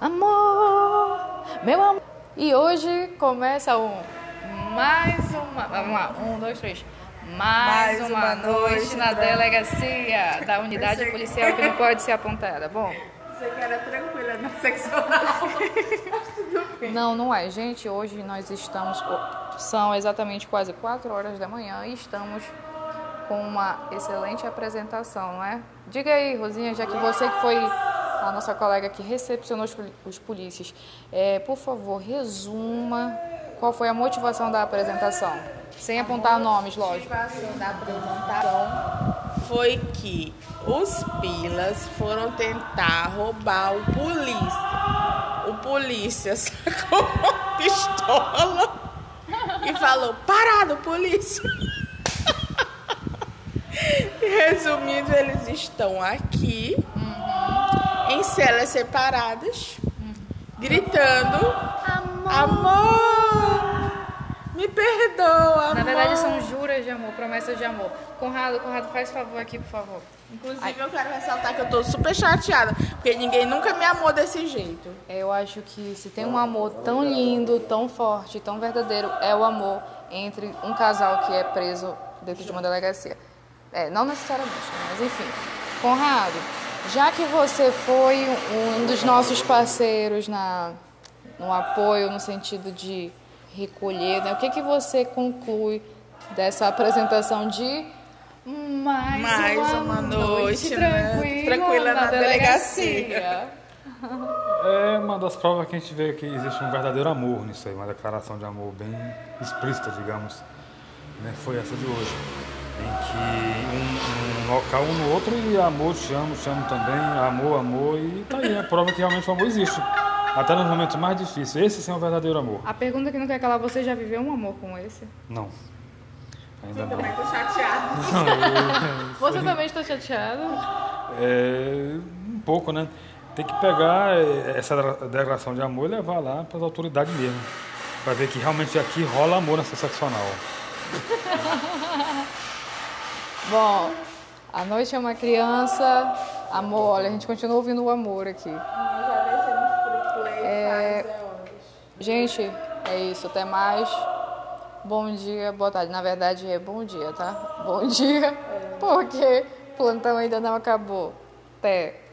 Amor, meu amor. E hoje começa um mais uma, vamos lá, um, dois, três. Mais, Mais uma, uma noite, noite na delegacia da unidade policial que não pode ser apontada. Bom, Você que era tranquila na seccional. não, não é. Gente, hoje nós estamos. São exatamente quase 4 horas da manhã e estamos com uma excelente apresentação, não é? Diga aí, Rosinha, já que você que foi a nossa colega que recepcionou os, os polícias, é, por favor, resuma qual foi a motivação da apresentação. Sem apontar nomes, lógico. motivação da apresentação foi que os pilas foram tentar roubar o polícia. O polícia sacou uma pistola e falou: Parado, polícia! Resumindo, eles estão aqui em celas separadas, gritando: Amor! Me perdoa, amor! Na verdade, são juras de amor, promessas de amor. Conrado, Conrado, faz favor aqui, por favor. Inclusive, eu quero ressaltar que eu tô super chateada, porque ninguém nunca me amou desse jeito. Eu acho que se tem um amor tão lindo, tão forte, tão verdadeiro, é o amor entre um casal que é preso dentro de uma delegacia. É, não necessariamente, né? mas enfim. Conrado, já que você foi um dos nossos parceiros na, no apoio, no sentido de recolher, né? o que, que você conclui dessa apresentação de mais, Mais uma, uma noite, noite, né? tranquila, Tranquila na, na delegacia? delegacia. É uma das provas que a gente vê que existe um verdadeiro amor nisso aí, uma declaração de amor bem explícita, digamos. Né? Foi essa de hoje. Em que um, um local um no outro e amor, te amo, te amo também, amor, amor, e tá aí, a prova que realmente o amor existe. Até nos momentos mais difíceis. Esse sim é o verdadeiro amor. A pergunta que não quer calar, você já viveu um amor como esse? Não. Ainda não. Também tô chateada. Você também está chateado? É, um pouco, né? Tem que pegar eh, essa declaração de amor e levar lá para as autoridades mesmo. Para ver que realmente aqui rola amor nessa seccional. Bom, a noite é uma criança. Amor, olha, a gente continua ouvindo o amor aqui. É. Gente, é isso. Até mais. Bom dia, boa tarde. Na verdade é bom dia, tá? Bom dia, porque o plantão ainda não acabou. Até.